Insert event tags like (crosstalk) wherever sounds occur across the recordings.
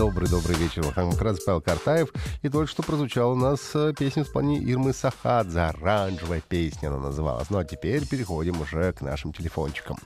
Добрый-добрый вечер. Махамуд Павел Картаев. И только что прозвучала у нас э, песня в исполнении Ирмы Сахадзе. Оранжевая песня она называлась. Ну а теперь переходим уже к нашим телефончикам.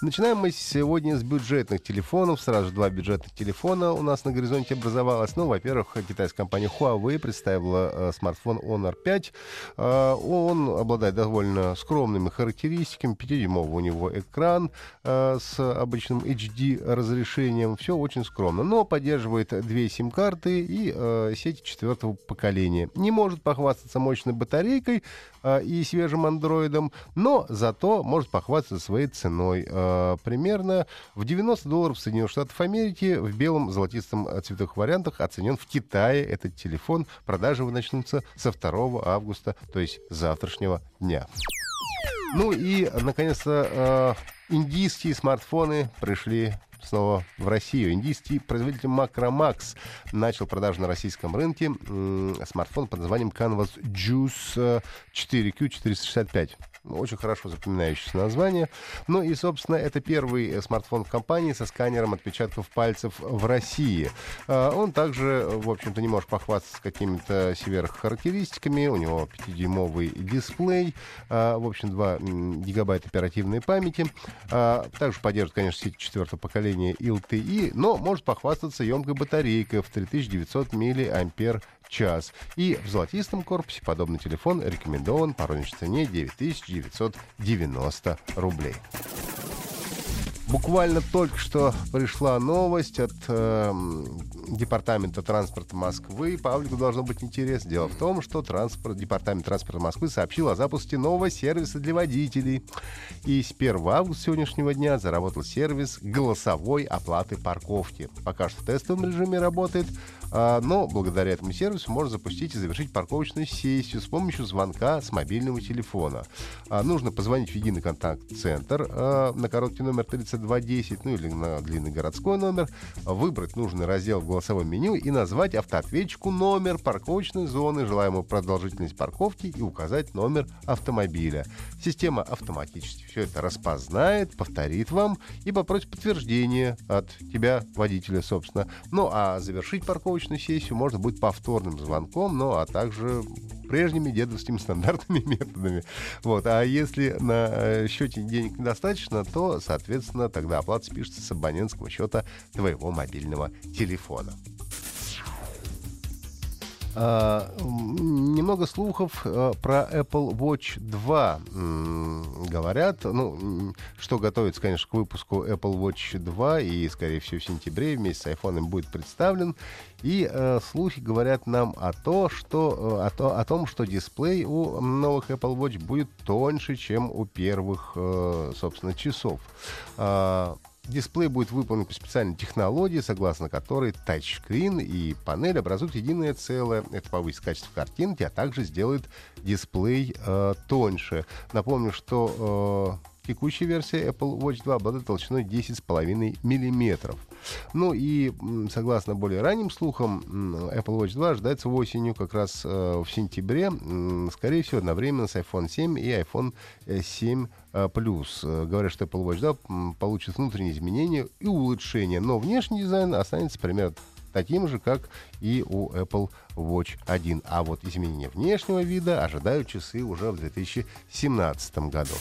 Начинаем мы сегодня с бюджетных телефонов. Сразу же два бюджетных телефона у нас на горизонте образовалось. Ну, во-первых, китайская компания Huawei представила э, смартфон Honor 5. Э, он обладает довольно скромными характеристиками. 5-дюймовый у него экран э, с обычным HD разрешением. Все очень скромно. Но поддерживает две сим-карты и э, сети четвертого поколения. Не может похвастаться мощной батарейкой э, и свежим андроидом, но зато может похвастаться своей ценой. Э, примерно в 90 долларов Соединенных Штатов Америки в белом золотистом цветовых вариантах оценен в Китае этот телефон. Продажи начнутся со 2 августа, то есть завтрашнего дня. Ну и, наконец-то, э, индийские смартфоны пришли снова в Россию. Индийский производитель Macromax начал продажу на российском рынке смартфон под названием Canvas Juice 4Q465. Очень хорошо запоминающееся название. Ну и, собственно, это первый э, смартфон в компании со сканером отпечатков пальцев в России. А, он также, в общем-то, не может похвастаться какими-то сверххарактеристиками. У него 5-дюймовый дисплей, а, в общем, 2 гигабайта оперативной памяти. А, также поддерживает, конечно, сеть четвертого поколения LTE, но может похвастаться емкой батарейкой в 3900 мАч час. И в золотистом корпусе подобный телефон рекомендован по розничной цене 9990 рублей. Буквально только что пришла новость от э, Департамента транспорта Москвы. Павлику должно быть интересно. Дело в том, что транспорт, Департамент транспорта Москвы сообщил о запуске нового сервиса для водителей. И с 1 августа сегодняшнего дня заработал сервис голосовой оплаты парковки. Пока что в тестовом режиме работает, а, но благодаря этому сервису можно запустить и завершить парковочную сессию с помощью звонка с мобильного телефона. А, нужно позвонить в единый контакт-центр а, на короткий номер 3210, ну или на длинный городской номер, выбрать нужный раздел в голосовом меню и назвать автоответчику номер парковочной зоны, желаемую продолжительность парковки и указать номер автомобиля. Система автоматически все это распознает, повторит вам и попросит подтверждение от тебя, водителя, собственно. Ну а завершить парковочную сессию можно будет повторным звонком, ну а также прежними дедовскими стандартными (laughs) методами. Вот. А если на э, счете денег недостаточно, то, соответственно, тогда оплата спишется с абонентского счета твоего мобильного телефона. Uh, немного слухов uh, про Apple Watch 2 uh, говорят. Ну, что готовится, конечно, к выпуску Apple Watch 2 и, скорее всего, в сентябре вместе с iPhone будет представлен. И э, слухи говорят нам о, то, что, э, о, то, о том, что дисплей у новых Apple Watch будет тоньше, чем у первых, э, собственно, часов. Э, Дисплей будет выполнен по специальной технологии, согласно которой тачскрин и панель образуют единое целое. Это повысит качество картинки, а также сделает дисплей э, тоньше. Напомню, что э, текущая версия Apple Watch 2 обладает толщиной 10,5 миллиметров. Ну и, согласно более ранним слухам, Apple Watch 2 ожидается осенью, как раз э, в сентябре, скорее всего, одновременно с iPhone 7 и iPhone 7 э, Plus. Э, говорят, что Apple Watch 2 получит внутренние изменения и улучшения, но внешний дизайн останется примерно таким же, как и у Apple Watch 1. А вот изменения внешнего вида ожидают часы уже в 2017 году.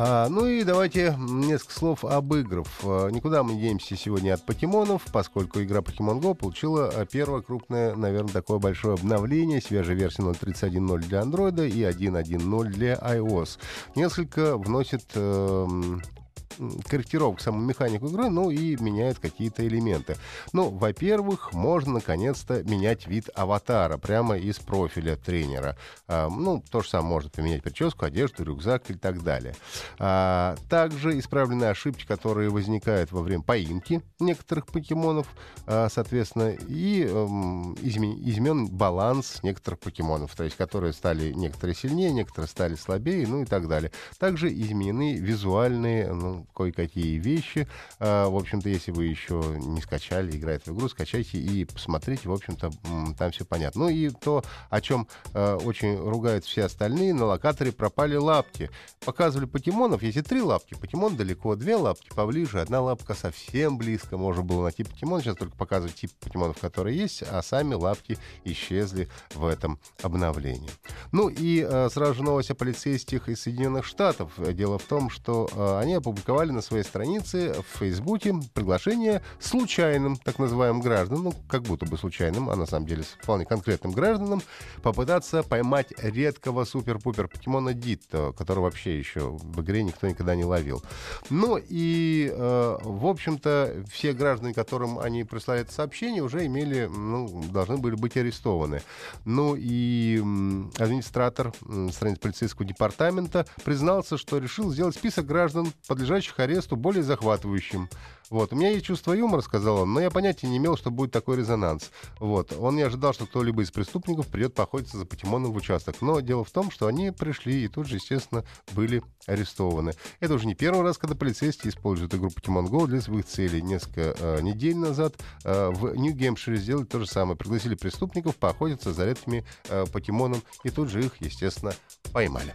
А, ну и давайте несколько слов об играх. А, никуда мы не денемся сегодня от покемонов, поскольку игра Pokemon Go получила а, первое крупное, наверное, такое большое обновление. Свежая версия 0.31.0 для Android и 1.1.0 для iOS. Несколько вносит э, корректировок саму механику игры, ну и меняет какие-то элементы. Ну, во-первых, можно наконец-то менять вид аватара прямо из профиля тренера. А, ну, то же самое может поменять прическу, одежду, рюкзак и так далее. А, также исправлены ошибки, которые возникают во время поимки некоторых покемонов, а, соответственно, и эм, измен баланс некоторых покемонов, то есть которые стали некоторые сильнее, некоторые стали слабее, ну и так далее. Также изменены визуальные, ну, кое-какие вещи. В общем-то, если вы еще не скачали, играет в игру, скачайте и посмотрите, в общем-то, там все понятно. Ну и то, о чем э, очень ругают все остальные, на локаторе пропали лапки. Показывали покемонов, если три лапки, покемон далеко, две лапки поближе, одна лапка совсем близко, можно было найти покемон, сейчас только показывают тип покемонов, которые есть, а сами лапки исчезли в этом обновлении. Ну и э, сразу же новость о полицейских из Соединенных Штатов. Дело в том, что э, они опубликовали на своей странице в Фейсбуке приглашение случайным, так называемым гражданам, ну, как будто бы случайным, а на самом деле вполне конкретным гражданам, попытаться поймать редкого супер-пупер покемона Дитто, которого вообще еще в игре никто никогда не ловил. Ну и, э, в общем-то, все граждане, которым они прислали это сообщение, уже имели, ну, должны были быть арестованы. Ну и администратор страницы полицейского департамента признался, что решил сделать список граждан, подлежащих аресту, более захватывающим. Вот. У меня есть чувство юмора, сказал он, но я понятия не имел, что будет такой резонанс. Вот. Он не ожидал, что кто-либо из преступников придет поохотиться за покемоном в участок. Но дело в том, что они пришли и тут же, естественно, были арестованы. Это уже не первый раз, когда полицейские используют игру Pokemon Go для своих целей. Несколько э, недель назад э, в Нью-Гемпшире сделали то же самое. Пригласили преступников поохотиться за редкими э, покемоном и тут же их, естественно, поймали.